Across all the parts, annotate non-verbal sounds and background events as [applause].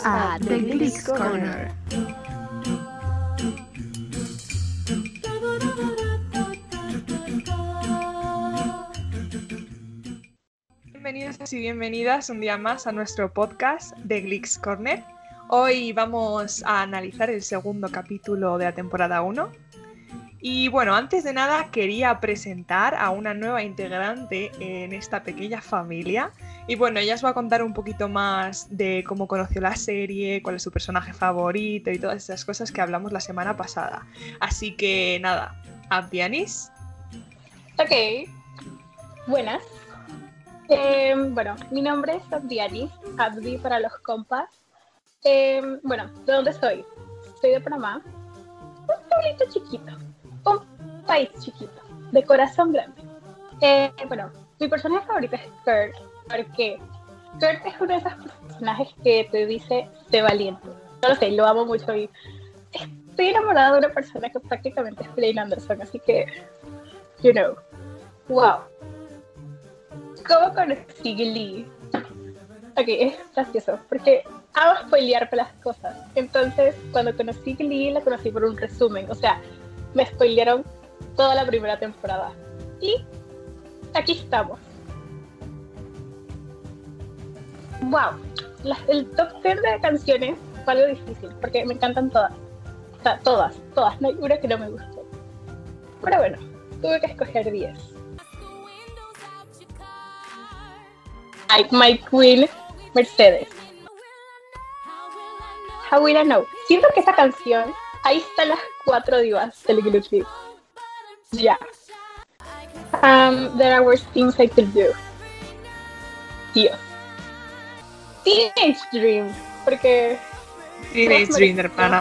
Bienvenidos a The Glicks Corner. Bienvenidos y bienvenidas un día más a nuestro podcast The Glicks Corner. Hoy vamos a analizar el segundo capítulo de la temporada 1. Y bueno, antes de nada quería presentar a una nueva integrante en esta pequeña familia. Y bueno, ella os va a contar un poquito más de cómo conoció la serie, cuál es su personaje favorito y todas esas cosas que hablamos la semana pasada. Así que nada, Abdianis. Ok, buenas. Eh, bueno, mi nombre es Abdianis, Abdi para los compas. Eh, bueno, ¿de dónde soy? Soy de Panamá, un pueblito chiquito, un país chiquito, de corazón grande. Eh, bueno, mi personaje favorito es Kurt, porque Kurt es uno de esos personajes que te dice, sé valiente. No lo sé, lo amo mucho y estoy enamorada de una persona que prácticamente es Blaine Anderson, así que, you know, wow. ¿Cómo conocí Glee? Ok, es gracioso, porque amo spoilear las cosas. Entonces, cuando conocí Glee, la conocí por un resumen. O sea, me spoilearon toda la primera temporada. Y aquí estamos. Wow, la- el top 10 de canciones fue algo difícil, porque me encantan todas. O sea, todas, todas, no hay una que no me guste. Pero bueno, tuve que escoger 10. Ay, My Queen, Mercedes. How Will I Know? Siento que esta canción, ahí están las cuatro divas del Glue Clip. Ya. Um, there are worse things I could do. Dios. Teenage Dream, porque Teenage Dream, hermana.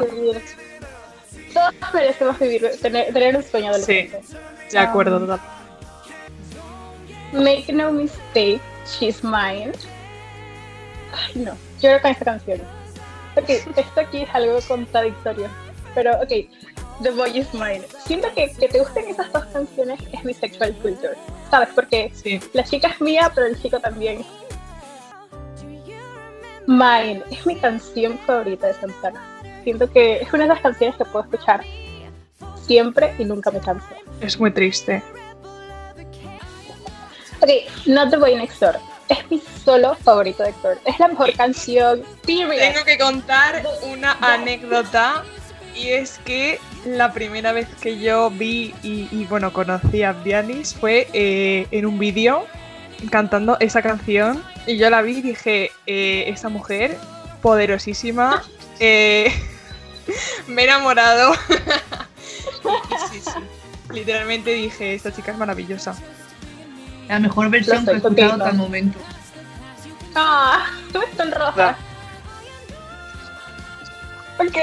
Todos merecemos vivir, tener, tener un sueño Sí, adolescente. de acuerdo, total. Make no mistake, she's mine. Ay, no, lloro con esta canción. Ok, esto aquí es algo contradictorio. Pero, ok, The Boy is Mine. Siento que que te gusten esas dos canciones es mi sexual culture. ¿Sabes? Porque Sí, la chica es mía, pero el chico también. Mine es mi canción favorita de Santana. Siento que es una de las canciones que puedo escuchar siempre y nunca me canso. es muy triste. Ok, Not the Boy Next Door. Es mi solo favorito de Kurt. Es la mejor canción. Period. Tengo que contar una anécdota y es que la primera vez que yo vi y, y, bueno conocí a Abdianis fue eh, en un vídeo cantando esa canción y yo la vi y dije eh, esa mujer poderosísima [laughs] eh, [laughs] me he enamorado [laughs] y sí, sí, literalmente dije esta chica es maravillosa La mejor versión que he escuchado hasta el momento. Ah, tú estás en roja. Ok.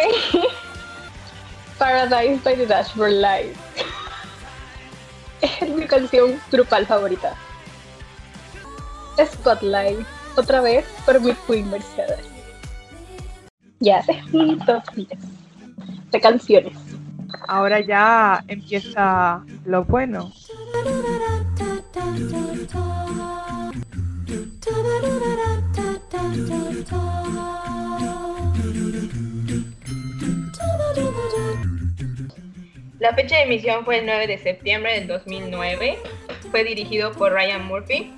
Paradise by the Dashboard Light. Es mi canción grupal favorita. Spotlight. Otra vez por mi Queen Mercedes. Ya, es mi top 10 de canciones. ahora ya empieza lo bueno [laughs] La fecha de emisión fue el 9 de septiembre del 2009. Fue dirigido por Ryan Murphy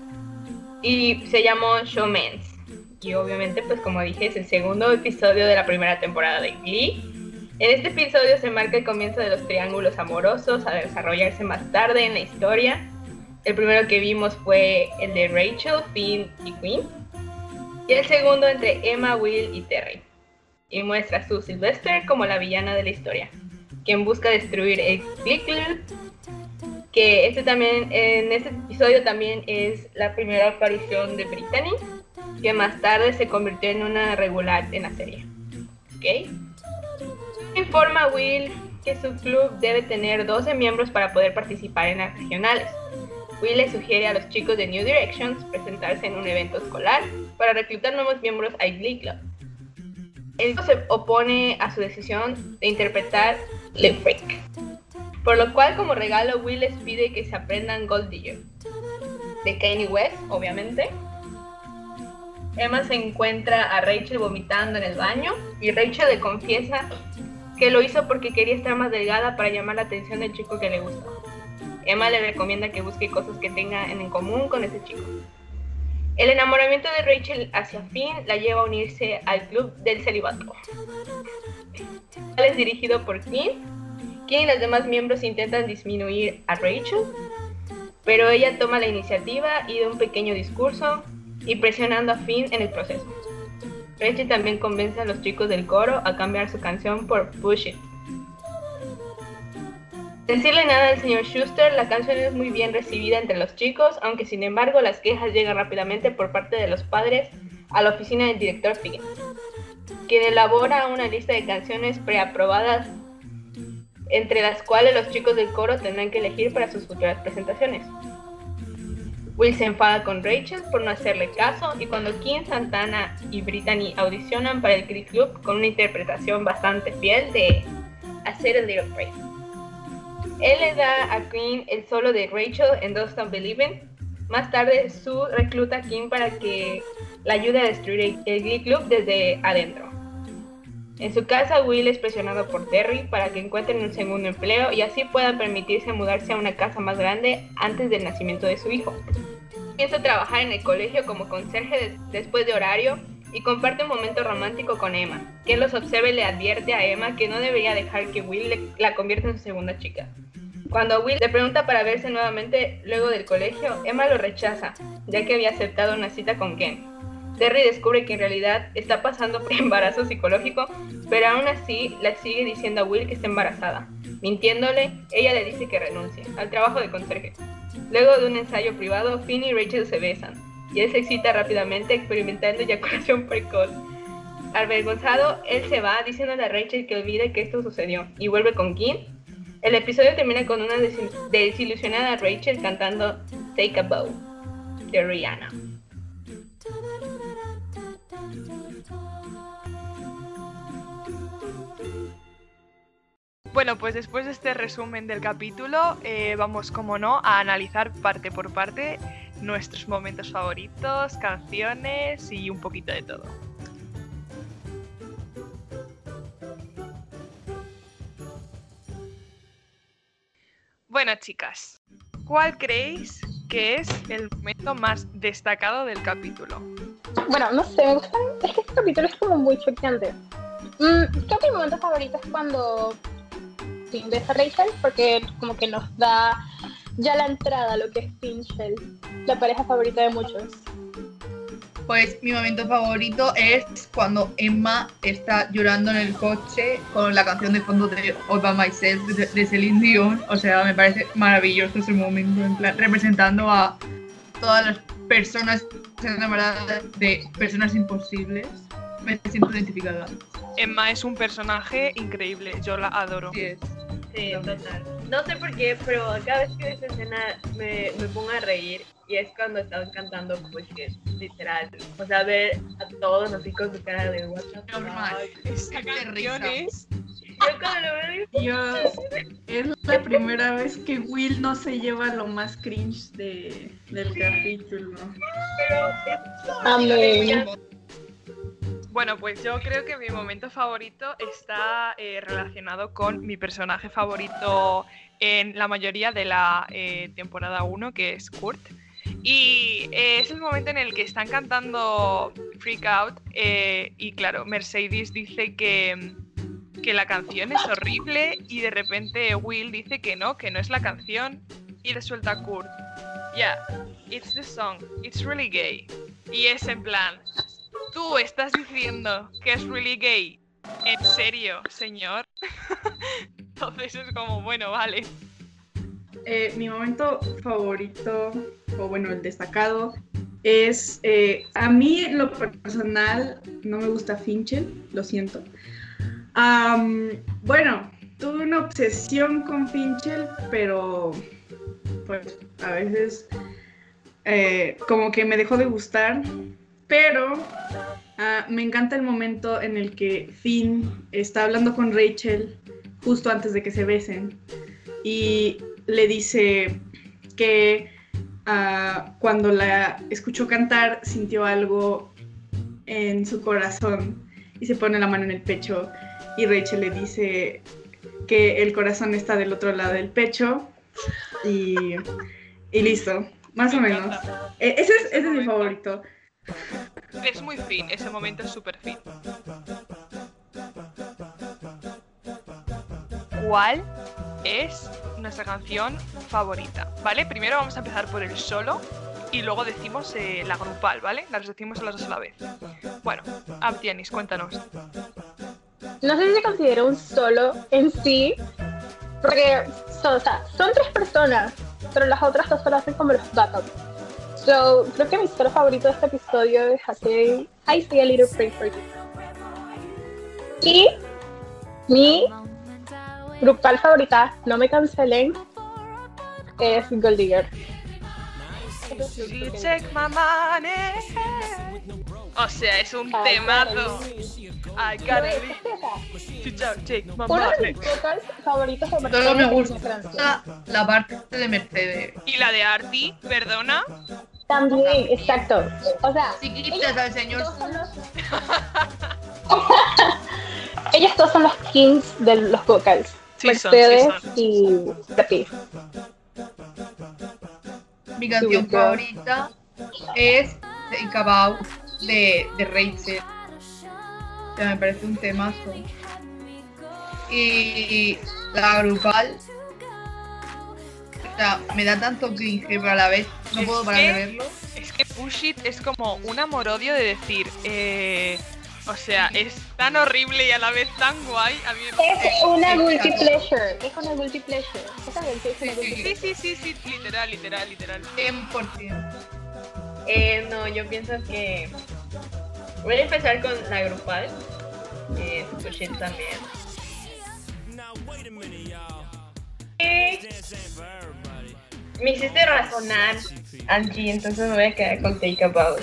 y se llamó Showmans. Y obviamente, pues como dije, es el segundo episodio de la primera temporada de Glee. En este episodio se marca el comienzo de los triángulos amorosos a desarrollarse más tarde en la historia. El primero que vimos fue el de Rachel, Finn y Quinn. Y el segundo entre Emma, Will y Terry. Y muestra a Sue Sylvester como la villana de la historia quien busca destruir el Glee Club, que este también, en este episodio también es la primera aparición de Brittany, que más tarde se convirtió en una regular en la serie. ¿Ok? Informa a Will que su club debe tener 12 miembros para poder participar en las regionales. Will le sugiere a los chicos de New Directions presentarse en un evento escolar para reclutar nuevos miembros al Glee Club. Él se opone a su decisión de interpretar Le. Por lo cual, como regalo, Will les pide que se aprendan Gold Digger. De Kanye West, obviamente. Emma se encuentra a Rachel vomitando en el baño y Rachel le confiesa que lo hizo porque quería estar más delgada para llamar la atención del chico que le gusta. Emma le recomienda que busque cosas que tenga en común con ese chico. El enamoramiento de Rachel hacia Finn la lleva a unirse al club del celibato. Es dirigido por Kim. Kim y los demás miembros intentan disminuir a Rachel, pero ella toma la iniciativa y da un pequeño discurso y presionando a Finn en el proceso. Rachel también convence a los chicos del coro a cambiar su canción por Push It. Decirle nada al señor Schuster, la canción es muy bien recibida entre los chicos, aunque sin embargo las quejas llegan rápidamente por parte de los padres a la oficina del director Figgins, quien elabora una lista de canciones preaprobadas entre las cuales los chicos del coro tendrán que elegir para sus futuras presentaciones. Will se enfada con Rachel por no hacerle caso y cuando Kim Santana y Brittany audicionan para el Glee Club con una interpretación bastante fiel de Hacer el Little Praise. Él le da a Queen el solo de Rachel en Don't Stop Believing. Más tarde, Sue recluta a Kim para que la ayude a destruir el Glee Club desde adentro. En su casa, Will es presionado por Terry para que encuentren un segundo empleo y así puedan permitirse mudarse a una casa más grande antes del nacimiento de su hijo. Piensa trabajar en el colegio como conserje después de horario y comparte un momento romántico con Emma. Quien los observe le advierte a Emma que no debería dejar que Will la convierta en su segunda chica. Cuando Will le pregunta para verse nuevamente luego del colegio, Emma lo rechaza, ya que había aceptado una cita con Ken. Terry descubre que en realidad está pasando por [laughs] embarazo psicológico, pero aún así le sigue diciendo a Will que está embarazada. Mintiéndole, ella le dice que renuncie al trabajo de conserje. Luego de un ensayo privado, Finn y Rachel se besan, y él se excita rápidamente experimentando eyaculación precoz. Avergonzado, él se va diciéndole a Rachel que olvide que esto sucedió y vuelve con Kim. El episodio termina con una desilusionada Rachel cantando Take a Bow de Rihanna. Bueno, pues después de este resumen del capítulo, eh, vamos, como no, a analizar parte por parte nuestros momentos favoritos, canciones y un poquito de todo. Bueno, chicas, ¿cuál creéis que es el momento más destacado del capítulo? Bueno, no sé, me gusta. Es que este capítulo es como muy choqueante. Mm, creo que mi momento favorito es cuando sí, de Rachel, porque como que nos da ya la entrada lo que es Pinchel, la pareja favorita de muchos. Pues mi momento favorito es cuando Emma está llorando en el coche con la canción de fondo de All By Myself de, Celine Dion. O sea, me parece maravilloso ese momento, en plan, representando a todas las personas enamoradas de personas imposibles. Me siento identificada. Emma es un personaje increíble, yo la adoro. Sí, sí total. No sé por qué, pero cada vez que veo esta escena me, me pongo a reír y es cuando estaban cantando porque literal, o sea, ver a todos así con su cara de WhatsApp. Esa canción es... Yo cuando lo veo Dios, es la primera vez que Will no se lleva lo más cringe de, del capítulo. Pero es... Amén. Bueno, pues yo creo que mi momento favorito está eh, relacionado con mi personaje favorito en la mayoría de la eh, temporada 1, que es Kurt. Y eh, es el momento en el que están cantando Freak Out y claro, Mercedes dice que, que la canción es horrible y de repente Will dice que no, que no es la canción y le suelta a Kurt. Yeah, it's the song, it's really gay. Y es en plan, Tú estás diciendo que es really gay. ¿En serio, señor? [laughs] Entonces es como, bueno, vale. Eh, mi momento favorito, o bueno, el destacado, es, eh, a mí en lo personal no me gusta Finchel, lo siento. bueno, tuve una obsesión con Finchel, pero pues a veces eh, como que me dejó de gustar pero ah, me encanta el momento en el que Finn está hablando con Rachel justo antes de que se besen y le dice que ah, cuando la escuchó cantar sintió algo en su corazón y se pone la mano en el pecho y Rachel le dice que el corazón está del otro lado del pecho y, y listo, más o Me menos. E- Ese es, ese es mi favorito. Es muy fin, ese momento es súper fin. ¿Cuál es nuestra canción favorita? ¿Vale? Primero vamos a empezar por el solo y luego decimos eh, la grupal, ¿vale? Las decimos las dos a la vez. Bueno, Abdianis, cuéntanos. No sé si se considera un solo en sí, porque son tres personas, pero las otras dos solo hacen como los backups. So, creo que mi solo favorito de este episodio es así, I Say a Little Prayer for You. Y mi grupal favorita, no me cancelen, es Gold Digger. You take my money. O sea, es un Ay, temazo. Carly. Take my Uno de mis vocals favoritos de Solo Mercedes me es gusta la parte de Mercedes. Y la de Artie, perdona. También, exacto. O sea, Si quitas al señor todos son los- [laughs] ellos todos son los kings de los vocals. Sí son, sí Mercedes son. y Brati. Mi canción favorita es About de, de Rachel. O sea, me parece un temazo. Y la grupal. O sea, me da tanto cringe, pero a la vez no Es puedo parar que- de verlo. Es que Push It es como un amor-odio de decir, eh, o sea, es tan horrible y a la vez tan guay. A mí me- Es una guilty pleasure. Es una guilty pleasure. Sí, sí, sí, sí, literal, literal, literal. 100%. Eh, no, yo pienso que. Voy a empezar con la grupal. Eh, también. Eh, me hiciste razonar, Angie, entonces me voy a quedar con Take About.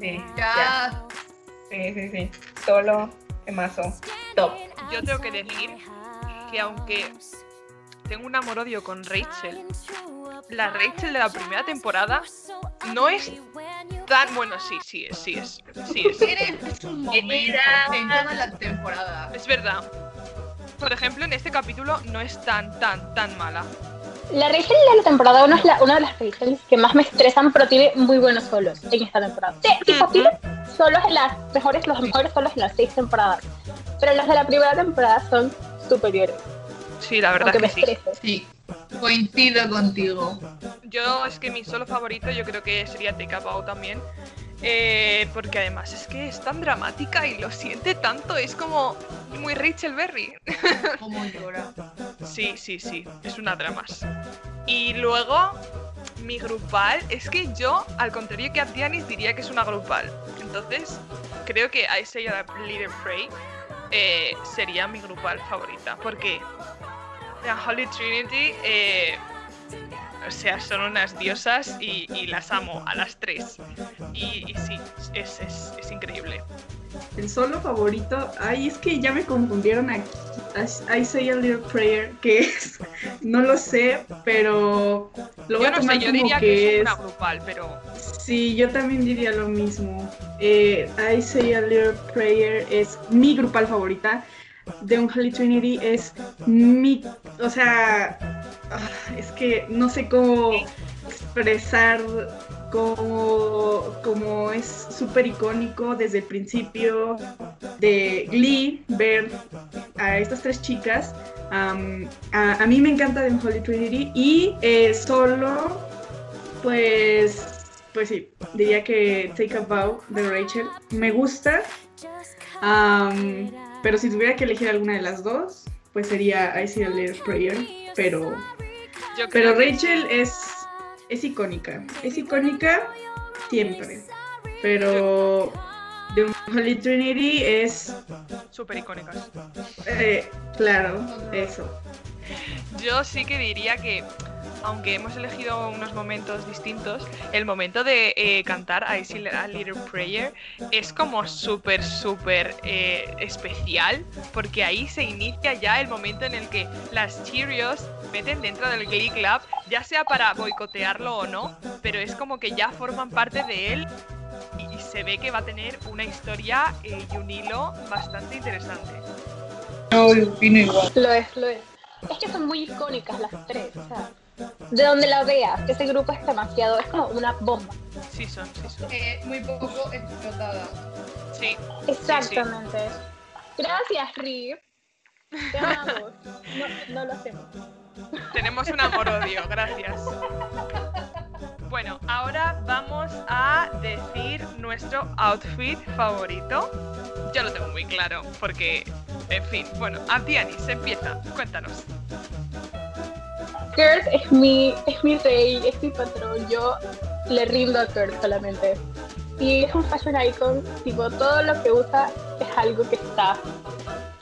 Sí, ya. Ya. Sí, sí, sí. Solo, temazo. Top. Yo tengo que decir que aunque tengo un amor-odio con Rachel, la Rachel de la primera temporada no es tan... Bueno, sí, sí es, sí es, sí es. Eres un momento Era- en toda la temporada. Es verdad. Por ejemplo, en este capítulo no es tan, tan, tan mala. La Rachel de la temporada 1 es la, una de las Rachels que más me estresan, pero tiene muy buenos solos en esta temporada. Sí, tipo, Ujú. tiene solos en las mejores, los mejores solos en las seis temporadas. Pero los de la primera temporada son superiores. Sí, la verdad Aunque me que sí. Sí, coincido contigo. Yo es que mi solo favorito yo creo que sería Take a Bow también. Eh, porque además es que es tan dramática y lo siente tanto, es como muy Rachel Berry. [laughs] Como llora. Sí, sí, sí, es una dramas. Y luego, mi grupal, es que yo, al contrario que Abdianis, diría que es una grupal. Entonces, creo que I Say a Little Pray eh, sería mi grupal favorita. Porque la Holy Trinity, eh, o sea, son unas diosas y, y las amo a las tres. Y, y sí, es, es, es increíble. El solo favorito, ay, es que ya me confundieron aquí. I, I say a little prayer, que es, [laughs] no lo sé, pero lo voy Yo a no tomar sé, yo como diría que, que es es. una grupal, pero Sí, yo también diría lo mismo. Eh, I say a little prayer es mi grupal favorita. The Unholy Trinity es mi, o sea, ah, es que no sé cómo expresar cómo es súper icónico desde el principio de Glee ver a estas tres chicas. Am, a, a mí me encanta The Unholy Trinity y eh, solo, pues, pues sí, diría que Take a Bow de Rachel me gusta. Pero si tuviera que elegir alguna de las dos, pues sería I See a Little Prayer. Pero, yo pero que Rachel es, es icónica. Es icónica siempre. Pero The Holy Trinity es, súper icónicas. eh, claro, eso. Yo sí que diría que, aunque hemos elegido unos momentos distintos, el momento de eh, cantar I See a Little Prayer es como súper, súper eh, especial, porque ahí se inicia ya el momento en el que las Cheerios meten dentro del Glee Club, ya sea para boicotearlo o no, pero es como que ya forman parte de él y, y se ve que va a tener una historia eh, y un hilo bastante interesante. No, opino igual. Lo es, lo es. Es que son muy icónicas las tres, o sea, de donde la veas, ese grupo es demasiado, es como una bomba. Sí son, sí son. Eh, muy poco explotada. Sí, Exactamente. Gracias, Rip. Te amamos. No, no lo hacemos. tenemos un amor-odio, gracias. Bueno, ahora vamos a decir nuestro outfit favorito. Yo lo tengo muy claro, porque, en fin, bueno, Abdianis, empieza, cuéntanos. Kurt es mi, es mi rey, es mi patrón. Yo le rindo a Kurt solamente. Y es un fashion icon, tipo, todo lo que usa es algo que está,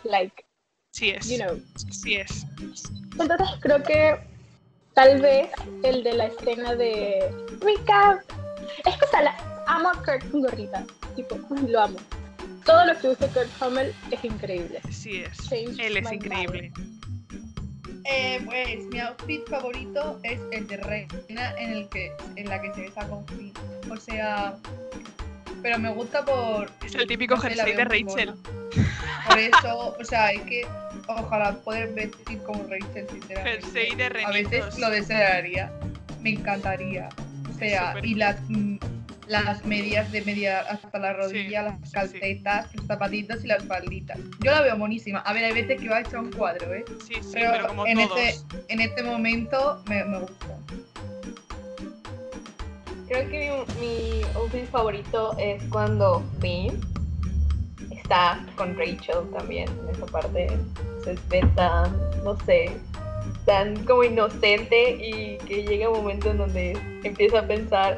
like, Sí es, you know. sí es. Entonces creo que tal vez el de la escena de Recap. Es que o sea, la- amo a Kurt con gorrita. Tipo, lo amo. Todo lo que usa Kurt Hummel es increíble. Sí es. Change Él es increíble. Eh, pues mi outfit favorito es el de reina en el que en la que se besa con. O sea, pero me gusta por Es el típico no sé, la jersey de Rachel. Por eso, o sea, es que ojalá poder vestir como Rachel sinceramente. Jersey de A renitos. veces lo desearía, me encantaría. O sea, y las las medias de media hasta la rodilla, Sí, las sí, sí. calcetas, los zapatitos y las falditas. Yo la veo monísima. A ver, hay veces que va hecha un cuadro, ¿eh? Sí, sí, Pero, pero, como en, todos. este, en este momento me, me gusta. Creo que mi, mi outfit favorito es cuando Finn está con Rachel también en esa parte. Se ve tan, no sé, tan como inocente y que llega un momento en donde empieza a pensar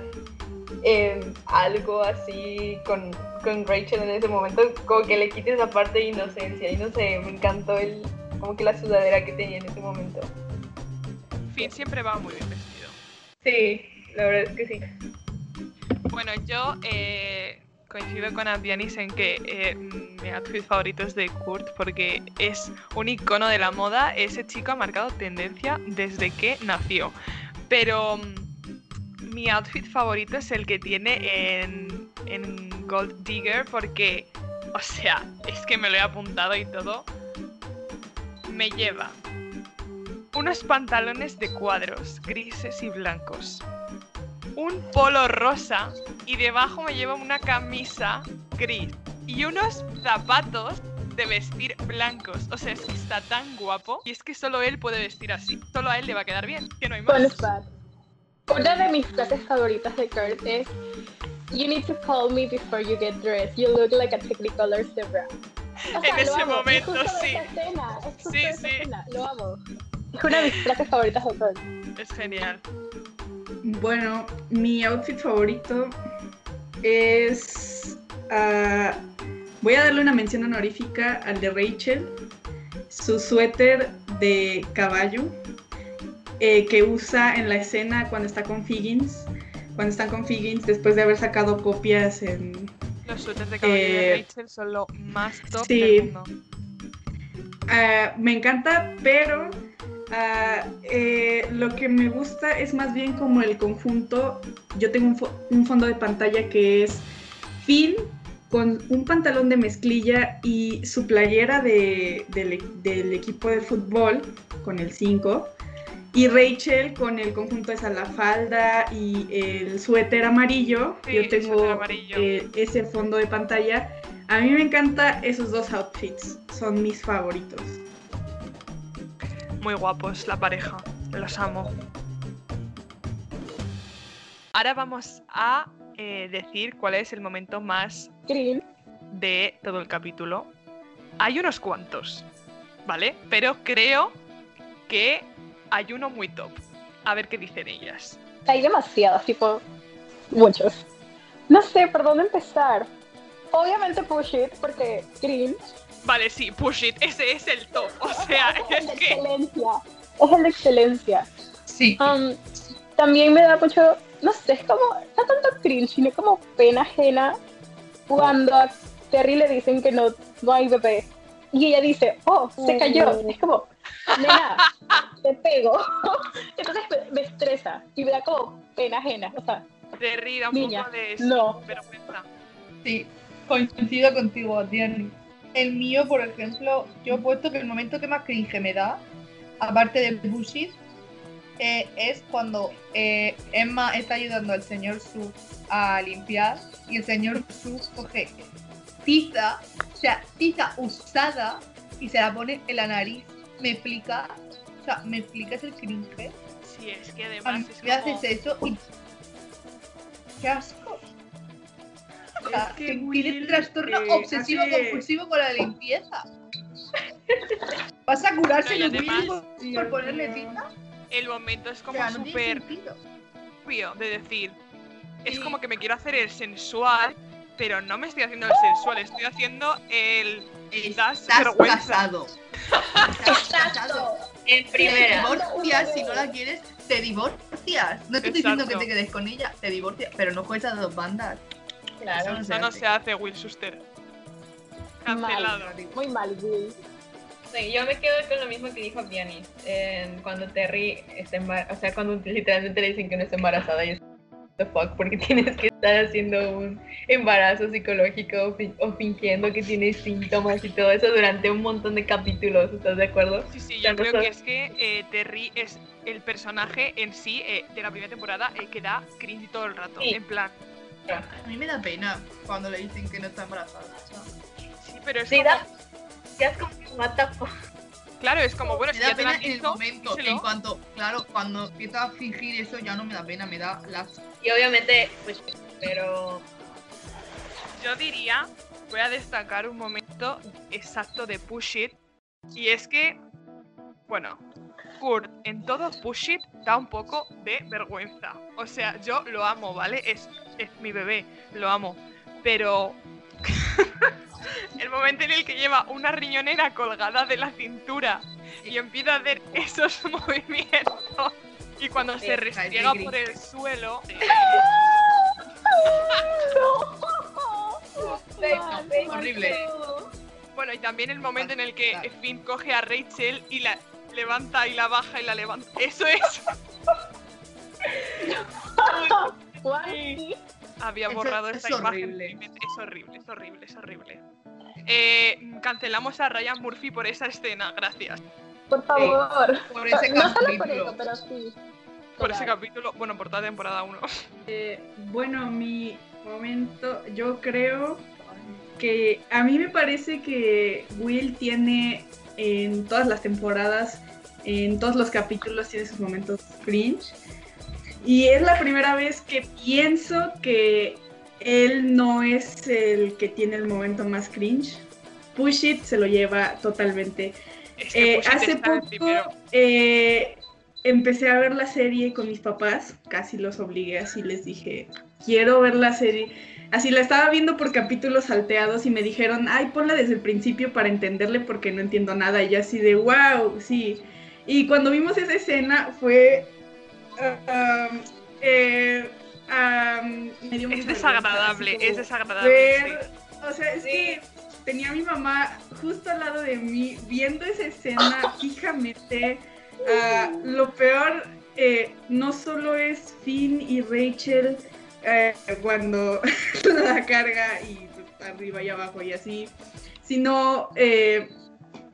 en algo así con, con Rachel en ese momento, como que le quita esa parte de inocencia y no sé, me encantó el, como que la sudadera que tenía en ese momento. Finn siempre va muy bien vestido. Sí, la verdad es que sí. Bueno, yo eh, coincido con Abdianis en que eh, mi outfit favorito es de Kurt porque es un icono de la moda. Ese chico ha marcado tendencia desde que nació. Pero mm, mi outfit favorito es el que tiene en, Gold Digger porque, o sea, es que me lo he apuntado y todo. Me lleva unos pantalones de cuadros grises y blancos un polo rosa y debajo me lleva una camisa gris y unos zapatos de vestir blancos. O sea, es que está tan guapo y es que solo él puede vestir así. Solo a él le va a quedar bien, que no hay más. Una de mis frases favoritas de Kurt es You need to call me before you get dressed. You look like a Technicolor zebra. O En lo ese amo, momento, es sí. escena, es Sí, sí. escena, Lo amo. Es una de mis frases favoritas de Kurt. Es genial. Bueno, mi outfit favorito es. ah, voy a darle una mención honorífica al de Rachel. Su suéter de caballo eh, que usa en la escena cuando está con Figgins. Cuando están con Figgins después de haber sacado copias en. Los suéteres de caballo de Eh, Rachel son lo más top sí. del mundo. Ah, me encanta, pero ah, eh, lo que me gusta es más bien como el conjunto. Yo tengo un, fo- un fondo de pantalla que es Finn con un pantalón de mezclilla y su playera de- del, del equipo de fútbol con el 5. Y Rachel con el conjunto de la falda y el suéter amarillo. Sí, Yo el tengo amarillo. eh, ese fondo de pantalla. A mí me encanta esos dos outfits, son mis favoritos. Muy guapos la pareja. Los amo. Ahora vamos a eh, decir cuál es el momento más Green. de todo el capítulo. Hay unos cuantos, ¿vale? Pero creo que hay uno muy top. A ver qué dicen ellas. Hay demasiados, tipo, muchos. No sé por dónde empezar. Obviamente Push It, porque Green Vale, sí, push it, ese es el top. O sea, es [laughs] es el de que excelencia. Es el de excelencia. Sí. Um, también me da mucho, no sé, es como, no tanto cringe, sino como pena ajena cuando a Terry le dicen que no, no hay bebé. Y ella dice, oh, se cayó. Es como, nena, te pego. [laughs] Entonces me, me estresa y me da como pena ajena. O sea, te ríe un Niña, poco de no. vergüenza. Sí, coincido contigo, Diana. El mío, por ejemplo, yo he puesto que el momento que más cringe me da, aparte de Bullshit, eh, es cuando eh, Emma está ayudando al señor Su a limpiar y el señor Su coge tiza, o sea, tiza usada y se la pone en la nariz. Me explica, o sea, me explicas el cringe. Sí, es que además es me como... haces eso y. ¡Qué asco! O sea, Es que tiene trastorno eh, obsesivo hace- compulsivo con la limpieza. ¿Vas a curarse No, Will por, ponerle tinta? El momento es O como sea, no tiene súper obvio de decir. Es como que me quiero hacer el sensual, pero no me estoy haciendo el sensual, estoy haciendo el... Das Estás vergüenza. casado. Estás casado. En Te primera. divorcias, si no la quieres, te divorcias. No te estoy diciendo que te quedes con ella, te divorcias, pero no juegas a dos bandas. Claro. Eso no se Eso no hace. se hace, Will Suster. Cancelado. Muy mal, Will. Sí, yo me quedo con lo mismo que dijo Piani. cuando Terry está embarazada, o sea, cuando literalmente le dicen que no está embarazada y es the fuck, porque [laughs] tienes que estar haciendo un embarazo psicológico o, fi- o fingiendo que tienes síntomas y todo eso durante un montón de capítulos, ¿estás de acuerdo? Sí, sí, yo creo que es que eh, Terry es el personaje en sí eh, de la primera temporada eh, que da cringe todo el rato. Sí. En plan, A mí me da pena cuando le dicen que no está embarazada. sí, pero es Sí, como... da. Ya es como, what the fuck. Claro, es como, bueno, Me si ya da te pena han en el momento, díselo. en cuanto, claro, cuando empieza a fingir eso ya no me da pena, me da las Y obviamente, pues, pero. Yo diría, voy a destacar un momento exacto de Push It. Y es que, bueno, Kurt en todo Push It da un poco de vergüenza. O sea, yo lo amo, ¿vale? Es, es mi bebé, lo amo. Pero [laughs] [laughs] el momento en el que lleva una riñonera colgada de la cintura y empieza a hacer esos [laughs] movimientos. Y cuando se restriega por el suelo... [laughs] Horrible. Bueno, y también el momento en el que. Finn coge a Rachel y la levanta y la baja y la levanta. Eso es. Había borrado es esta imagen. horrible. Es horrible, es horrible, es horrible. Eh, cancelamos a Ryan Murphy por esa escena, gracias. Por favor. por ese No solo por capítulo. eso, pero sí. Por ese capítulo, bueno, por toda temporada 1. Eh, bueno, mi momento, yo creo que a mí me parece que Will tiene en todas las temporadas, en todos los capítulos, tiene sus momentos cringe. Y es la primera vez que pienso que él no es el que tiene el momento más cringe. Push It se lo lleva totalmente. Es que Eh, hace poco eh, empecé a ver la serie con mis papás, casi los obligué, así les dije, quiero ver la serie. Así la estaba viendo por capítulos salteados y me dijeron, ay, ponla desde el principio para entenderle porque no entiendo nada. Y yo así de, wow, sí. Y cuando vimos esa escena fue... um, eh, um, me dio mucha Es desagradable, es desagradable. ver- sí. o sea, es Sí. que tenía a mi mamá justo al lado de mí viendo esa escena fijamente. Ah, lo peor eh, no solo es Finn y Rachel eh, cuando [laughs] la carga y arriba y abajo y así, sino eh,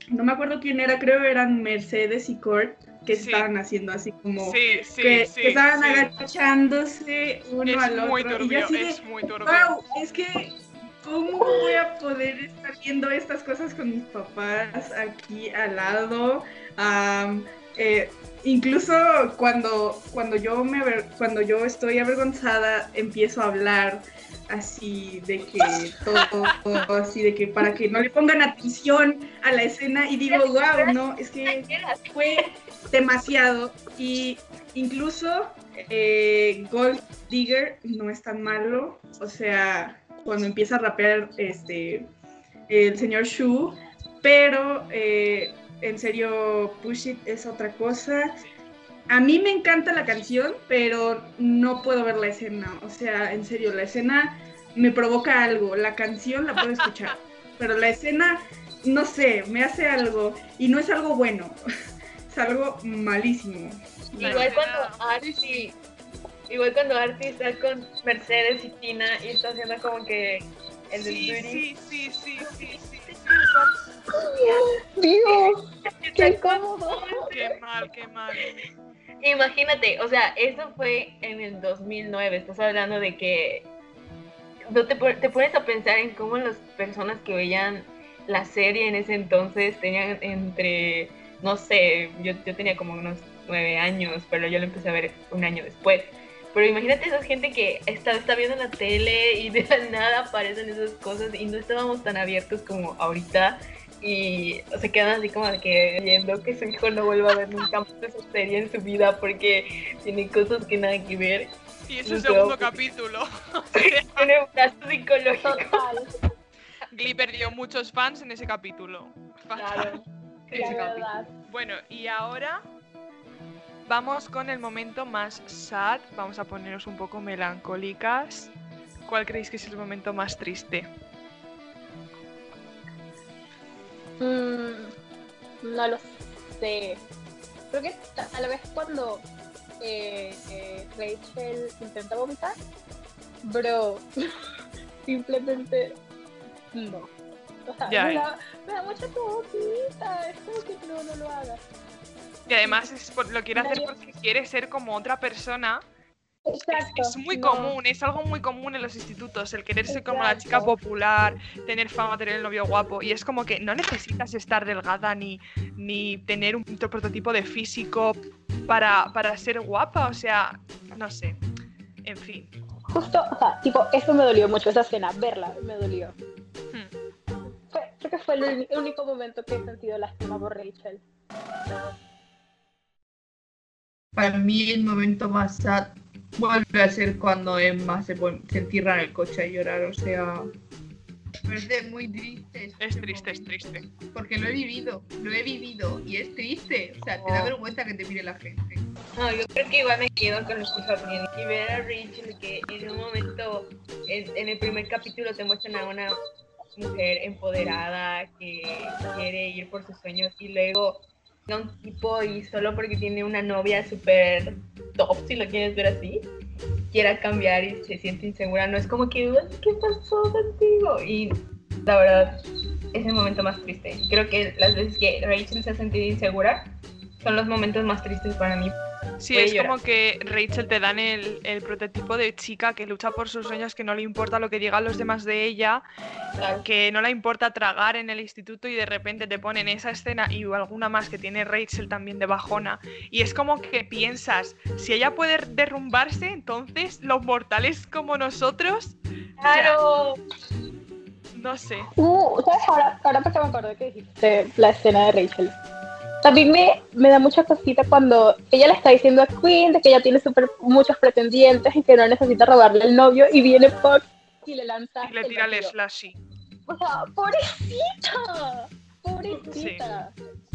no me acuerdo quién era, creo eran Mercedes y Kurt que Sí. estaban haciendo así como Sí, sí, que, sí. que estaban sí. agachándose uno Es al muy otro y yo turbio, así de, es muy turbio. Wow, es que ¿cómo voy a poder estar viendo estas cosas con mis papás aquí al lado? Eh, incluso cuando, cuando yo me aver- cuando yo estoy avergonzada empiezo a hablar así de que todo, todo así de que para que no le pongan atención a la escena y digo wow no es que fue demasiado y incluso eh, Gold Digger no es tan malo o sea cuando empieza a rapear este el señor Shu pero eh, en serio Push It es otra cosa. A mí me encanta la canción pero no puedo ver la escena o sea en serio la escena me provoca algo la canción la puedo escuchar [laughs] pero la escena no sé me hace algo y no es algo bueno [laughs] es algo malísimo. Igual cuando Arti, igual cuando Arti está con Mercedes y Tina y está haciendo como que el del Sí, sí, sí, sí, sí, sí. [laughs] Dios, qué Está incómodo. Qué mal, qué mal. Imagínate, o sea, eso fue en el 2009. Estás hablando de que no te, te pones a pensar en cómo las personas que veían la serie en ese entonces tenían entre, no sé, yo, yo tenía como unos nueve años, pero yo lo empecé a ver un año después. Pero imagínate esa gente que está, está viendo la tele y de la nada aparecen esas cosas y no estábamos tan abiertos como ahorita y se quedan así como de que viendo que su hijo no vuelva a ver nunca más esa serie en su vida porque tiene cosas que nada que ver. Y es un segundo capítulo. [laughs] Tiene un gasto psicológico. Total, Glee perdió muchos fans en ese capítulo. Claro. Bueno, y ahora vamos con el momento más sad. Vamos a ponernos un poco melancólicas. ¿Cuál creéis que es el momento más triste? Mm, no lo sé. Creo que a la vez cuando eh, eh, Rachel intenta vomitar, bro, [laughs] simplemente no. O sea, Ya, me, ya. da, me da mucha cosita, es como que no, no lo hagas. Y además es por- lo quiere hacer porque quiere ser como otra persona. Es, Exacto. es muy no. común, es algo muy común en los institutos, el querer ser como la chica popular, tener fama, tener el novio guapo. Y es como que no necesitas estar delgada ni, ni tener un prototipo de físico para, para ser guapa. O sea, no sé. En fin. Justo, o sea, tipo, eso me dolió mucho, esa escena, verla me dolió. Creo que fue el único momento que he sentido lástima por Rachel. Para mí el momento más sad vuelve a ser cuando Emma se, se entierra en el coche a llorar, o sea... Parece muy triste. Es triste, es triste. Porque lo he vivido, lo he vivido y es triste. O sea, te da Oh. vergüenza que te mire la gente. No, yo creo que igual me quedo con lo que está poniendo. Y ver a Rachel que en un momento, en, en el primer capítulo te muestran a una mujer empoderada que quiere ir por sus sueños y luego a un tipo y solo porque tiene una novia súper top, si lo quieres ver así, quiera cambiar y se siente insegura. No es como que, "Ay, ¿qué pasó contigo? Y la verdad, es el momento más triste. Creo que las veces que Rachel se ha sentido insegura son los momentos más tristes para mí. Sí, es llorar. como que Rachel te dan el, el prototipo de chica que lucha por sus sueños, que no le importa lo que digan los demás de ella, que no le importa tragar en el instituto y de repente te ponen esa escena y alguna más que tiene Rachel también de bajona. Y es como que piensas, si ella puede derrumbarse, entonces los mortales como nosotros, Claro. no sé. Uh, ¿sabes? Ahora, ahora porque me acordé que dijiste la escena de Rachel. También me, me da mucha cosita cuando ella le está diciendo a Queen de que ella tiene super, muchos pretendientes y que no necesita robarle el novio y viene Puck y le lanza Y le tira el slashy. O sea, pobrecita, pobrecita.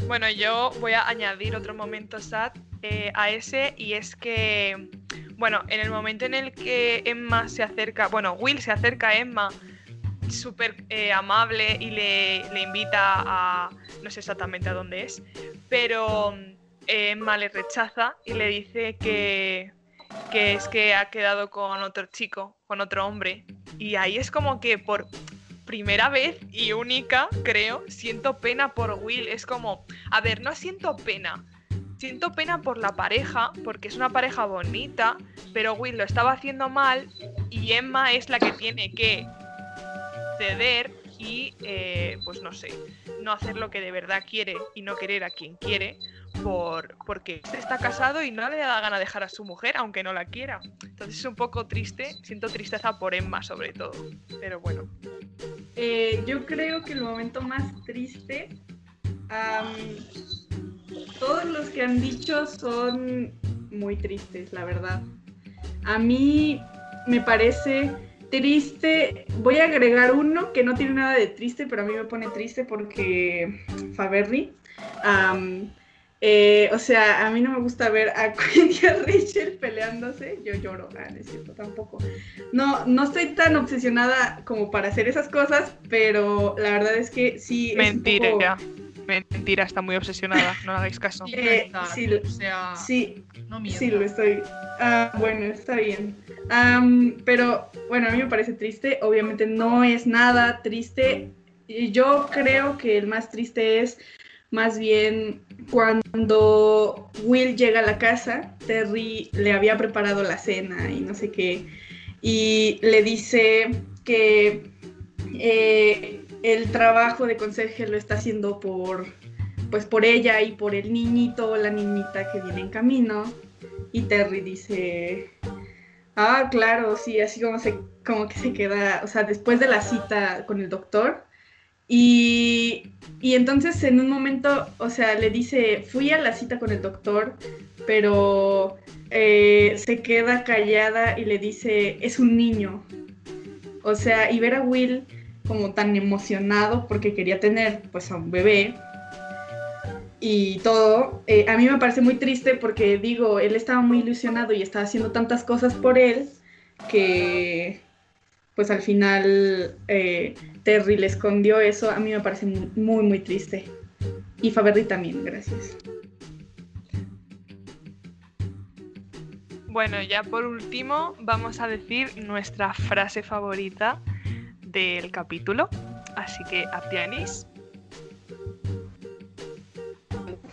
Bueno, yo voy a añadir otro momento sad eh, a ese y es que, bueno, en el momento en el que Emma se acerca, bueno, Will se acerca a Emma súper eh, amable y le, le invita a, no sé exactamente a dónde es, pero eh, Emma le rechaza y le dice que, que es que ha quedado con otro chico, con otro hombre. Y ahí es como que por primera vez y única, creo, siento pena por Will. Es como, a ver, no siento pena. Siento pena por la pareja, porque es una pareja bonita, pero Will lo estaba haciendo mal y Emma es la que tiene que ceder y, eh, pues no sé, no hacer lo que de verdad quiere y no querer a quien quiere, por, porque está casado y no le da gana dejar a su mujer, aunque no la quiera. Entonces es un poco triste, siento tristeza por Emma sobre todo, pero bueno. Eh, yo creo que el momento más triste, todos los que han dicho son muy tristes, la verdad. A mí me parece triste, voy a agregar uno que no tiene nada de triste, pero a mí me pone triste porque Faberry. am, eh, o sea, a mí no me gusta ver a [laughs] Quinn y a Rachel peleándose. Yo lloro, ah, no es cierto, tampoco. No, no estoy tan obsesionada como para hacer esas cosas, pero la verdad es que sí. es un Mentira, poco- ya. Mentira, está muy obsesionada, no le hagáis caso. Sí, Eh, sí, o sea, Sí, no miedo. Sí, lo estoy. Ah, bueno, está bien. Am, pero bueno, a mí me parece triste. Obviamente no es nada triste. Y Yo creo que el más triste es más bien cuando Will llega a la casa, Terry le había preparado la cena y no sé qué, y le dice que eh, el trabajo de conserje lo está haciendo por, pues por ella y por el niñito o la niñita que viene en camino. Y Terry dice, ah, claro, sí, así como, se, como que se queda, o sea, después de la cita con el doctor. Y, y entonces en un momento, o sea, le dice, fui a la cita con el doctor, pero eh, se queda callada y le dice, es un niño. O sea, y ver a Will como tan emocionado porque quería tener pues a un bebé y todo, eh, a mí me parece muy triste porque digo, él estaba muy ilusionado y estaba haciendo tantas cosas por él que pues al final eh, Terry le escondió eso, a mí me parece muy, muy, triste. Y Faberry también, gracias. Bueno, ya por último vamos a decir nuestra frase favorita del capítulo. Así que, Apianis,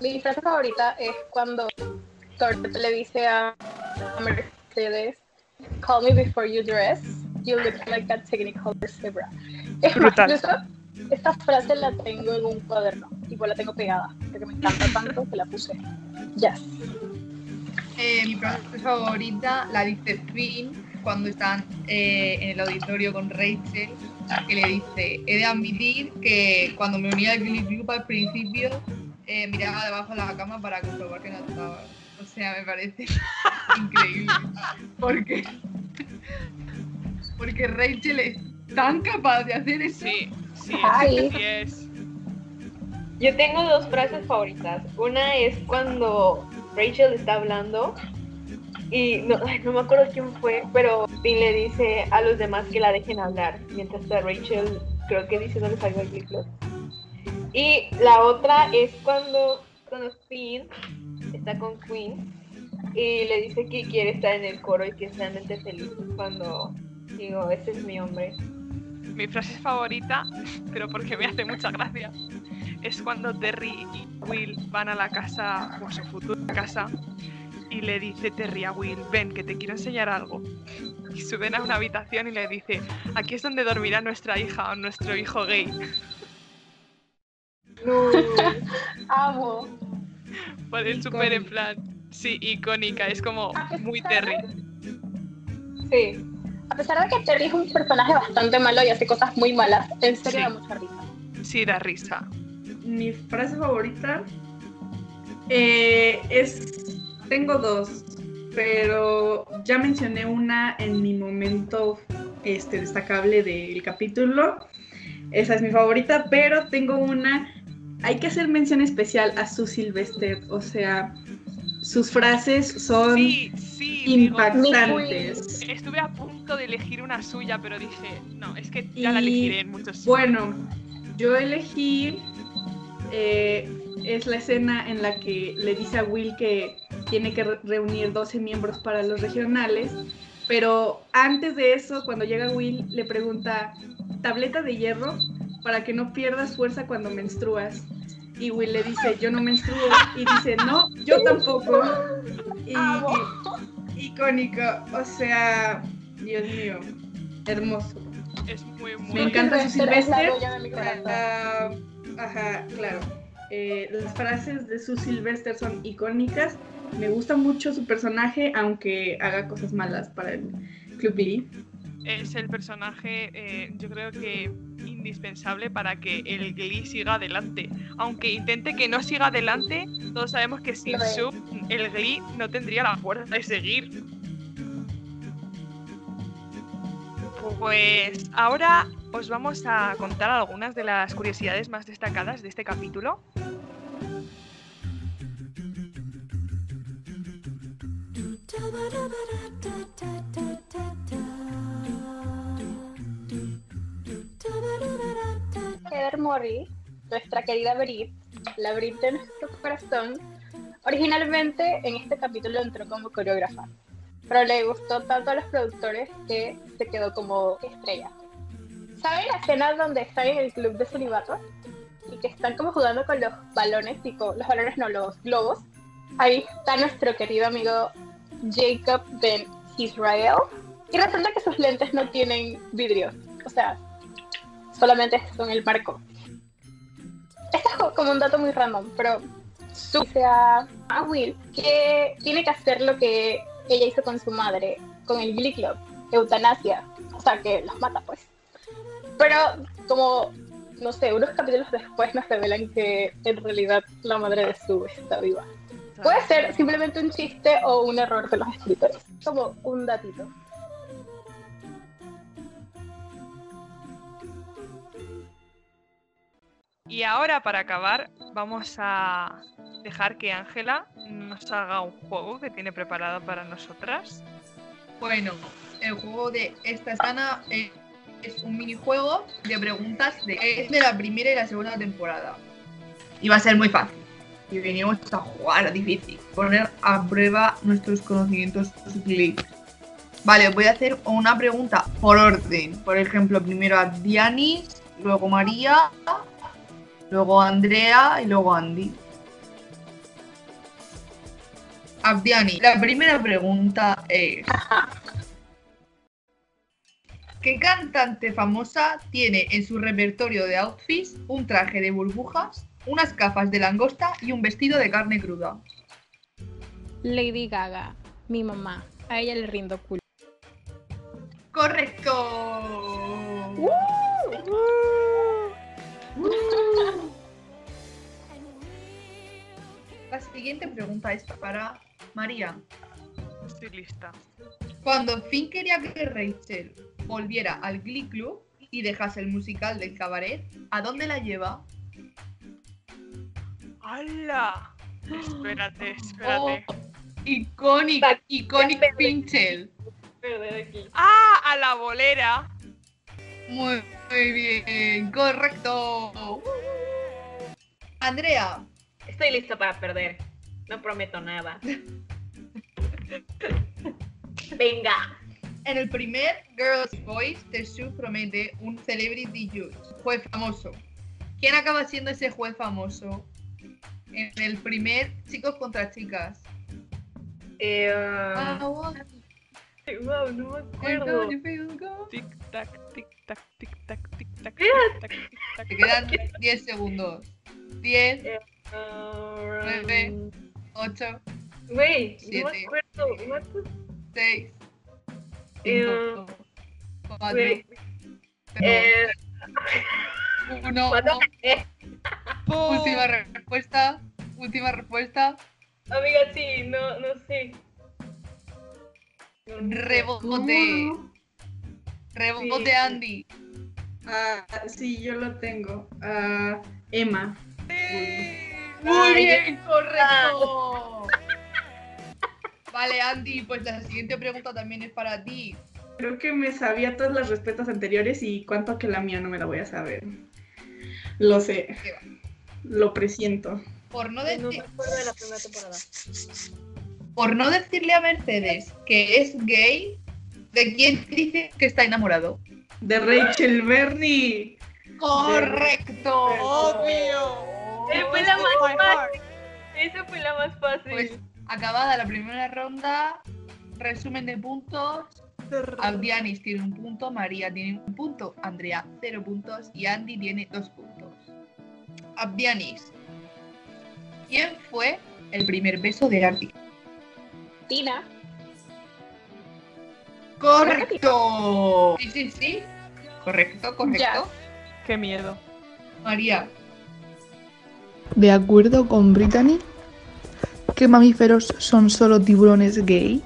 Mi frase favorita es cuando Thor le dice a Mercedes, Call me before you dress, you look like a technicolor zebra. Es más, Brutal. incluso esta frase la tengo en un cuaderno, tipo la tengo pegada, porque me encanta tanto que la puse. Yes. Eh, mi frase favorita la dice Finn cuando están eh, en el auditorio con Rachel, que le dice, he de admitir que cuando me unía al Group al principio, eh, miraba debajo de la cama para comprobar que no estaba. O sea, me parece [laughs] increíble. Porque, porque Rachel es tan capaz de hacer eso. sí, [laughs] sí, Ay. sí es. Yo tengo dos frases favoritas. Una es cuando Rachel está hablando y no, no me acuerdo quién fue, pero Finn le dice a los demás que la dejen hablar, mientras está Rachel, creo que diciéndoles algo al Glee Club. Y la otra es cuando, cuando Finn está con Queen y le dice que quiere estar en el coro y que es realmente feliz cuando digo, ese es mi hombre. Mi frase favorita, [laughs] pero porque me hace mucha gracia, es cuando Terry y Will van a la casa, o su futura casa, y le dice Terry a Will, ven, que te quiero enseñar algo. Y suben a una habitación y le dice, aquí es donde dormirá nuestra hija o nuestro hijo gay. No. [laughs] Amo. Por el súper en plan, sí, icónica, es como muy Terry. Sí. A pesar de que Terry es un personaje bastante malo y hace cosas muy malas, en serio Sí. da mucha risa. Sí, da risa. Mi frase favorita eh, es, tengo dos, pero ya mencioné una en mi momento este, destacable del capítulo. Esa es mi favorita, pero tengo una, hay que hacer mención especial a Sue Sylvester, o sea, sus frases son Sí, sí, digo, impactantes. estuve a punto de elegir una suya, pero dije, no, es que ya la elegiré en muchos Bueno, yo elegí. eh, es la escena en la que le dice a Will que tiene que re- reunir 12 miembros para los regionales. Pero antes de eso, cuando llega Will, le pregunta: ¿tableta de hierro? Para que no pierdas fuerza cuando menstruas. Y Will le dice: Yo no menstruo. Y dice: No, yo tampoco. Y, y- icónico. O sea, Dios mío, hermoso. Es muy, muy Me encanta su corazón. Ah, ajá, claro. Eh, las frases de Sue Sylvester son icónicas. Me gusta mucho su personaje, aunque haga cosas malas para el Club Glee. Es el personaje, eh, yo creo que indispensable para que el Glee siga adelante. Aunque intente que no siga adelante, todos sabemos que sin. Sue el Glee no tendría la fuerza de seguir. Pues ahora os vamos a contar algunas de las curiosidades más destacadas de este capítulo. Heather Morris, nuestra querida Brit, la Brit de nuestro corazón, Originalmente en este capítulo entró como coreógrafa, pero le gustó tanto a los productores que se quedó como estrella. ¿Saben la escena donde están en el club de celibato? Y que están como jugando con los balones, tipo, los balones no, los globos. Ahí está nuestro querido amigo Jacob Ben Israel. Y resulta que sus lentes no tienen vidrio. O sea, solamente son el marco. Esto es como un dato muy random, pero su sea a Will que tiene que hacer lo que ella hizo con su madre, con el Glee Club, eutanasia. O sea, que los mata, pues. Pero como, no sé, unos capítulos después nos revelan que en realidad la madre de Sue está viva. Puede ser simplemente un chiste o un error de los escritores. Como un datito. Y ahora, para acabar, vamos a dejar que Ángela nos haga un juego que tiene preparado para nosotras. Bueno, el juego de esta semana es, es un minijuego de preguntas de, es de la primera y la segunda temporada. Y va a ser muy fácil. Y venimos a jugar a difícil. Poner a prueba nuestros conocimientos. Vale, voy a hacer una pregunta por orden. Por ejemplo, primero a Dianis, luego María, luego Andrea y luego Andy. Abdiani, la primera pregunta es: ¿Qué cantante famosa tiene en su repertorio de outfits un traje de burbujas, unas gafas de langosta y un vestido de carne cruda? Lady Gaga, mi mamá. A ella le rindo culo. ¡Correcto! La siguiente pregunta es para María. Estoy lista. Cuando Finn quería que Rachel volviera al Glee Club y dejase el musical del cabaret, ¿a dónde la lleva? ¡Hala! Espérate, espérate. Iconic, Back- iconic back- Pinchel. Perder aquí. ¡Ah! A la bolera. Muy, muy bien, correcto. Andrea, Estoy lista para perder. No prometo nada. [laughs] Venga. en el primer Girls Voice, Shoe promete un Celebrity Judge, juez famoso. ¿Quién acaba siendo ese juez famoso? En el primer Chicos contra Chicas. Eh, Ah, wow, no me acuerdo. Tic tac, tic tac, tic tac, tic tac, Mira. tic tac, tic tac. Te quedan 10 segundos. 10, Ah, Nueve. 8, Güey, no me acuerdo. What the- 6, Eh, 5, 4, güey, eh, 1. [laughs] cuatro. Eh, ¡Pum! Última respuesta. Última respuesta. amiga, sí, no, no sé. Rebote. Rebote Sí. Andy. Ah, sí, yo lo tengo. Ah, Emma. Muy bien, correcto. [laughs] Vale, Andy, pues la siguiente pregunta también es para ti. Creo que me sabía todas las respuestas anteriores y cuánto que la mía no me la voy a saber. Lo sé. Lo presiento. Por no, No me decir, acuerdo de la primera temporada. por no decirle a Mercedes que es gay, ¿de quién dice que está enamorado? De Rachel Berry. Correcto. ¡Obvio! Eh, fue la más fácil. Esa fue la más fácil. Pues acabada la primera ronda, resumen de puntos. Abdianis tiene un punto, María tiene un punto, Andrea cero puntos y Andy tiene dos puntos. Abdianis, ¿quién fue el primer beso de Andy? Tina. ¡Correcto! Sí, sí, sí. Correcto, correcto. Ya. ¡Qué miedo! María, De acuerdo con Brittany, ¿qué mamíferos son solo tiburones gays?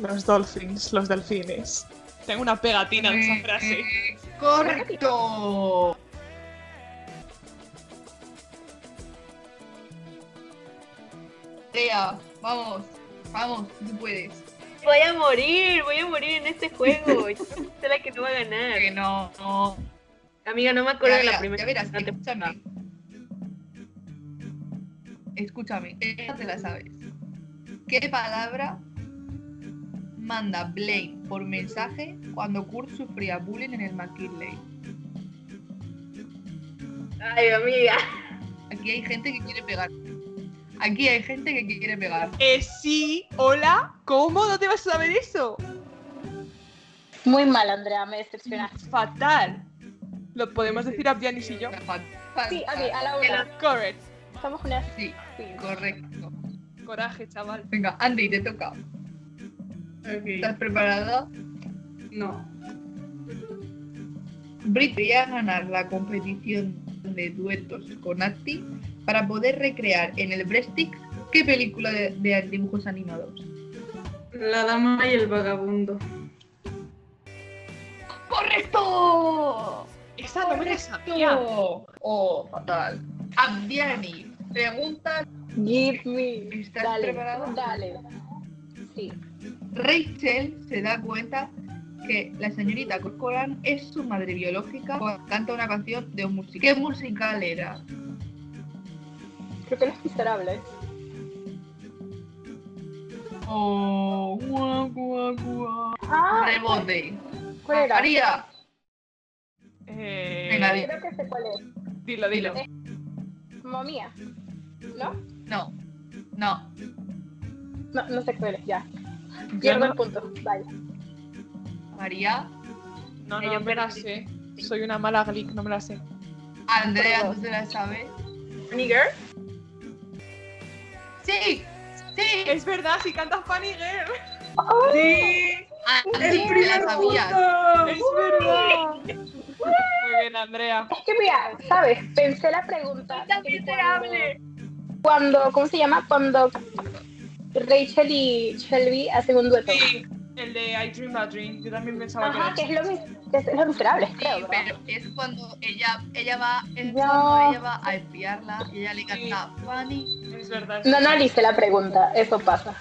Los dolphins, los delfines. Tengo una pegatina de esa eh, frase. eh, correcto. Andrea, vamos, vamos, tú puedes. Voy a morir, voy a morir en este juego. [laughs] Yo soy la que no va a ganar. Que no, no. Amiga, no me acuerdo Ya de la primera ya verás, temporada. escúchame. Escúchame, esta te la sabes. ¿Qué palabra manda Blaine por mensaje cuando Kurt sufría bullying en el McKinley? Ay, amiga. Aquí hay gente que quiere pegar. Aquí hay gente que quiere pegar. Eh, sí, hola, ¿cómo? ¿No te vas a saber eso? Muy mal, Andrea, me decepcionaste. Fatal. Lo podemos decir a Pianis y yo. Sí, aquí, a la una. Correct. Estamos unas. Sí, Sí. correcto. Coraje, chaval. Venga, Andy, te toca. ¿Estás preparada? No. Brit quería ganar la competición de duetos con Atti para poder recrear en el Breaststick qué película de, de dibujos animados. La dama y el vagabundo. ¡Correcto! Esa no me la sabía. Oh, fatal. Abdiani, pregunta, Give me. ¿Estás dale, preparada? Dale. Sí. Rachel se da cuenta que la señorita Corcoran es su madre biológica cuando canta una canción de un musical. ¿Qué musical era? Creo que los miserables. Oh, guau, guau, guau. Ah, Rebote. ¿cuál era? María, Eh, Venga, di. Creo que sé cuál es. dilo, dilo. Mamma mía. ¿No? no, no. No, no sé cuál es, ya. Yo Pierdo no, el punto. Vale. María, no, Yo no me la sé. Soy una mala glick, no me la sé. Andrea. ¿tú te la sabes? Funny Girl. Sí, sí. Es verdad, si cantas Funny Girl. ¡Sí! Ah, ¡El sí, te primer la punto! Es verdad. Muy bien, Andrea. Es que mira, ¿sabes? Pensé la pregunta. ¡Tan de miserable! Cuando, cuando- ¿cómo se llama? Cuando Rachel y Shelby hacen un dueto. Sí, el de I Dream a Dream. Yo también pensaba Ajá, que que era es lo, que es lo miserable, Sí, creo, ¿verdad? pero es cuando ella, ella va, es No. cuando ella va a espiarla y ella le canta Fanny. eso. Es verdad. No analicé la pregunta, eso pasa.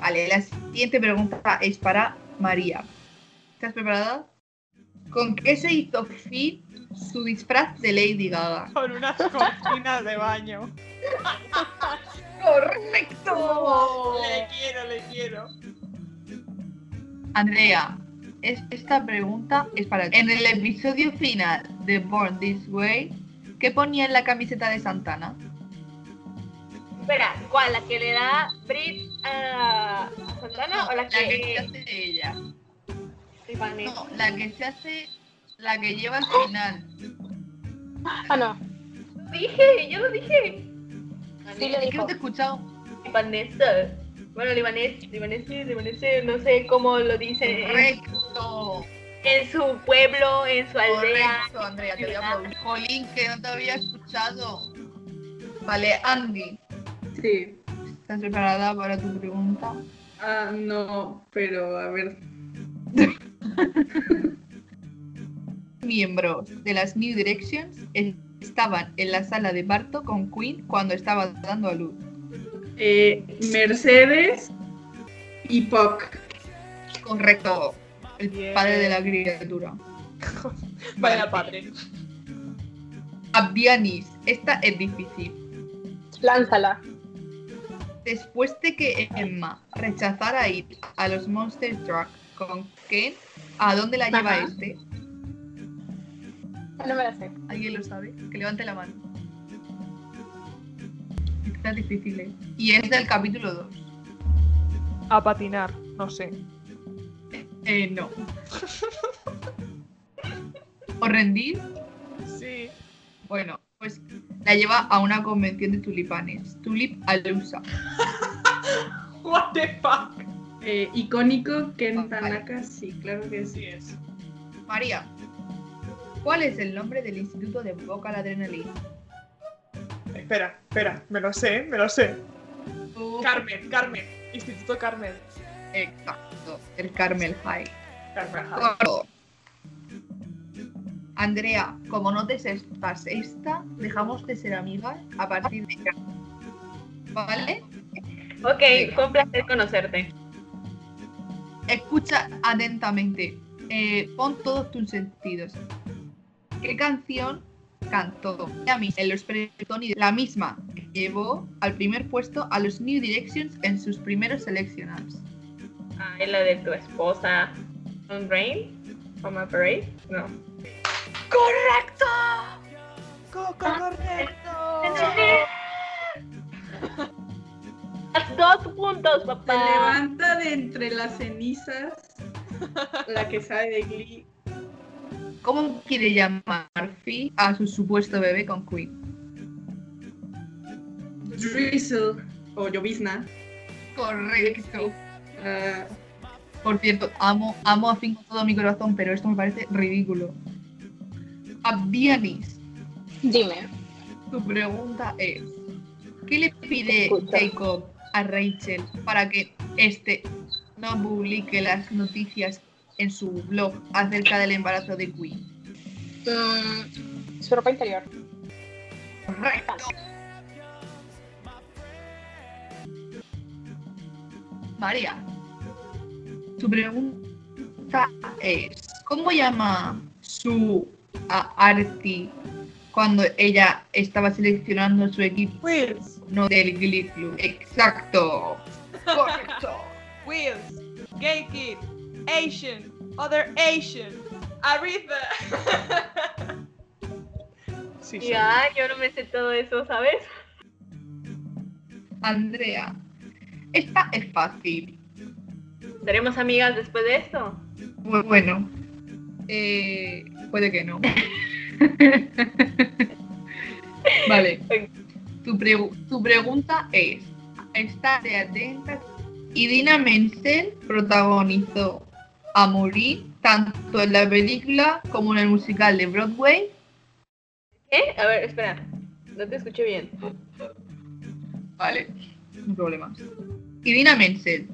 Vale, la siguiente pregunta es para María. ¿Estás preparada? ¿Con qué se hizo Fit su disfraz de Lady Gaga? [laughs] Con unas cortinas de baño. ¡Correcto! Le quiero, le quiero. Andrea, es- esta pregunta es para ti. En el episodio final de Born This Way, ¿qué ponía en la camiseta de Santana? Espera, ¿cuál? ¿La que le da Brit a, a Santana o la la que se que hace ella. No, la que se hace, la que lleva al final. Ah, no. Dije, yo lo dije. Sí lo Es que no te he escuchado. Vanessa. Bueno, libanés, libanés, libanés, no sé cómo lo dice en, Correcto. en su pueblo, en su aldea. Correcto, Andrea, te voy a aplaudir. Jolín, que no te había escuchado. Vale, Andy, Sí. ¿estás preparada para tu pregunta? Ah, no, pero a ver. [laughs] Miembros de las New Directions estaban en la sala de parto con Queen cuando estaba dando a luz. Eh, Mercedes y Puck. Correcto. El Bien. padre de la criatura. [laughs] Vaya padre. Abdianis, esta es difícil. Lánzala. Después de que Emma rechazara ir a los Monster Truck con Ken, ¿a dónde la lleva Ajá. este? No me la sé. ¿Alguien lo sabe? Que levante la mano. Está difícil, ¿eh? Y es del capítulo 2. A patinar, no sé. Eh, no. ¿Os rendís? Sí. Bueno, pues la lleva a una convención de tulipanes. Tulip Alusa. [laughs] What the fuck. Eh, icónico Ken. Tanaka, sí, claro que sí. Sí es. María, ¿cuál es el nombre del Instituto de Vocal Adrenaline? Espera, espera, me lo sé, me lo sé. Carmen, Carmen. Instituto Carmen. Exacto, el Carmel High. Carmen. Correcto. Andrea, como no te sepas esta, dejamos de ser amigas a partir de ya. ¿Vale? Ok, fue un placer conocerte. Escucha atentamente. Eh, pon todos tus sentidos. ¿Qué canción cantó en los la misma llevó al primer puesto a los New Directions en sus primeros seleccionados? Ah, ¿es la de tu esposa? ¿On Rain? ¿On my parade? No. ¡Correcto! Co- co- correcto. [laughs] Dos puntos, Se papá. levanta de entre las cenizas la que sabe de Glee. ¿Cómo quiere llamar Fi a su supuesto bebé con Queen? Drizzle o llovizna. Correcto. Ah, Por cierto, amo, amo a Finn con todo mi corazón, pero esto me parece ridículo. Abdianis, Dime. tu pregunta es: ¿qué le pide Escucha. Jacob a Rachel para que este no publique las noticias en su blog acerca del embarazo de Queen? Mm, su ropa interior. Correcto. María, tu pregunta es: ¿cómo llama su a Arti cuando ella estaba seleccionando su equipo? Wills. No del Glee Club. Exacto. [laughs] Correcto. Wills. Gay kid. Asian. Other Asian. Aretha. [laughs] sí, sí. Ya, yo no me sé todo eso, ¿sabes? Andrea, esta es fácil. ¿Seremos amigas después de esto? Bu- Bueno, eh, puede que no. [laughs] vale. Tu, pregu- tu pregunta es: estate atenta. Idina Menzel protagonizó a morir tanto en la película como en el musical de Broadway. ¿Qué? A ver, espera. No te escuché bien. Vale, no problemas. Idina Menzel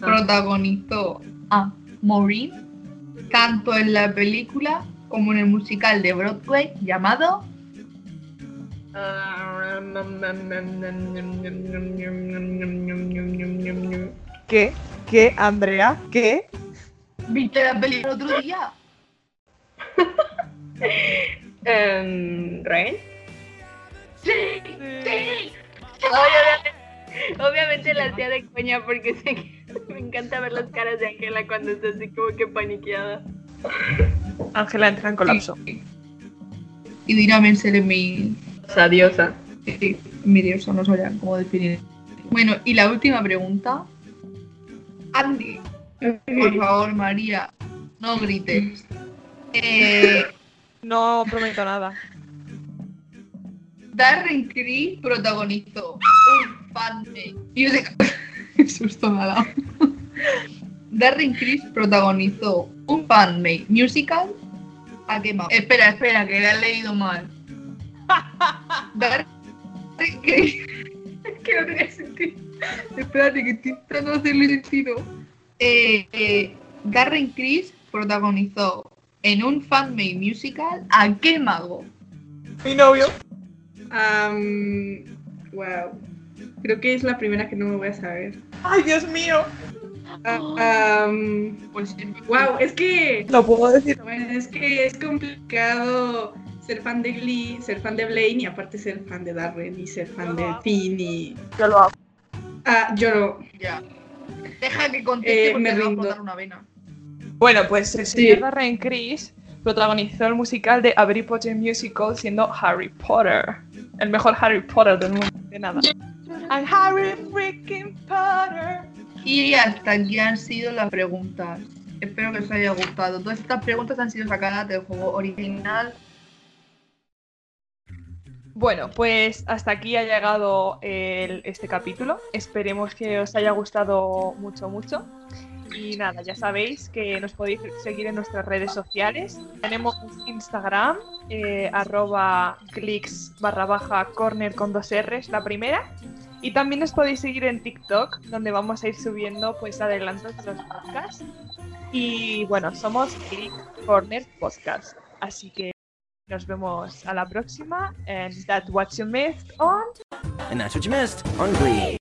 Ah. protagonizó a Maureen tanto en la película como en el musical de Broadway llamado ¿Qué? ¿Qué, Andrea? ¿Qué? ¿Viste la película el otro día? [laughs] Em, ¿Rain? Sí. Obviamente, obviamente la hacía de coña porque sé que [laughs] me encanta ver las caras de Ángela cuando está así como que paniqueada. Ángela entra en colapso. Idina Menzel es mi, Sadiosa. sí, mi diosa, no sabía cómo definir. Bueno, y la última pregunta. Andy, por favor, María, no grites. Eh, [laughs] No prometo nada. Darren Criss protagonizó un fanmade musical. [laughs] Qué susto me ha dado. [laughs] Darren Criss protagonizó un fanmade musical. ¿A qué más? Espera, espera, que la he leído mal. Darren Criss. Es que no tenía sentido. Espérate, que estoy tratando de hacerle sentido. Eh, eh, Darren Criss protagonizó en un fanmade musical a qué mago? Mi novio. am, wow. Creo que es la primera que no me voy a saber. Ay, Dios mío. Wow, es que Lo puedo decir. Bueno, es que es complicado ser fan de Glee, ser fan de Blaine y aparte ser fan de Darren y ser fan de Finn y... Yo lo hago. Ah, yo no. Ya. Deja que conteste Eh, porque me me va a botar una vena. Bueno, pues el Sí. señor Darren Criss protagonizó el musical de A Very Potter Musical siendo Harry Potter. El mejor Harry Potter del mundo. De nada. Harry freaking Potter. Y hasta aquí han sido las preguntas. Espero que os haya gustado. Todas estas preguntas han sido sacadas del juego original. Bueno, pues hasta aquí ha llegado el- este capítulo. Esperemos que os haya gustado mucho, mucho. Y nada, ya sabéis que nos podéis seguir en nuestras redes sociales. Tenemos Instagram, eh, arroba clicks barra baja corner con dos R's, la primera. Y también nos podéis seguir en TikTok, donde vamos a ir subiendo pues adelantos de los podcasts. Y bueno, somos Click Corner Podcast. Así que nos vemos a la próxima. And that's what you missed on. And that's what you missed on Glee.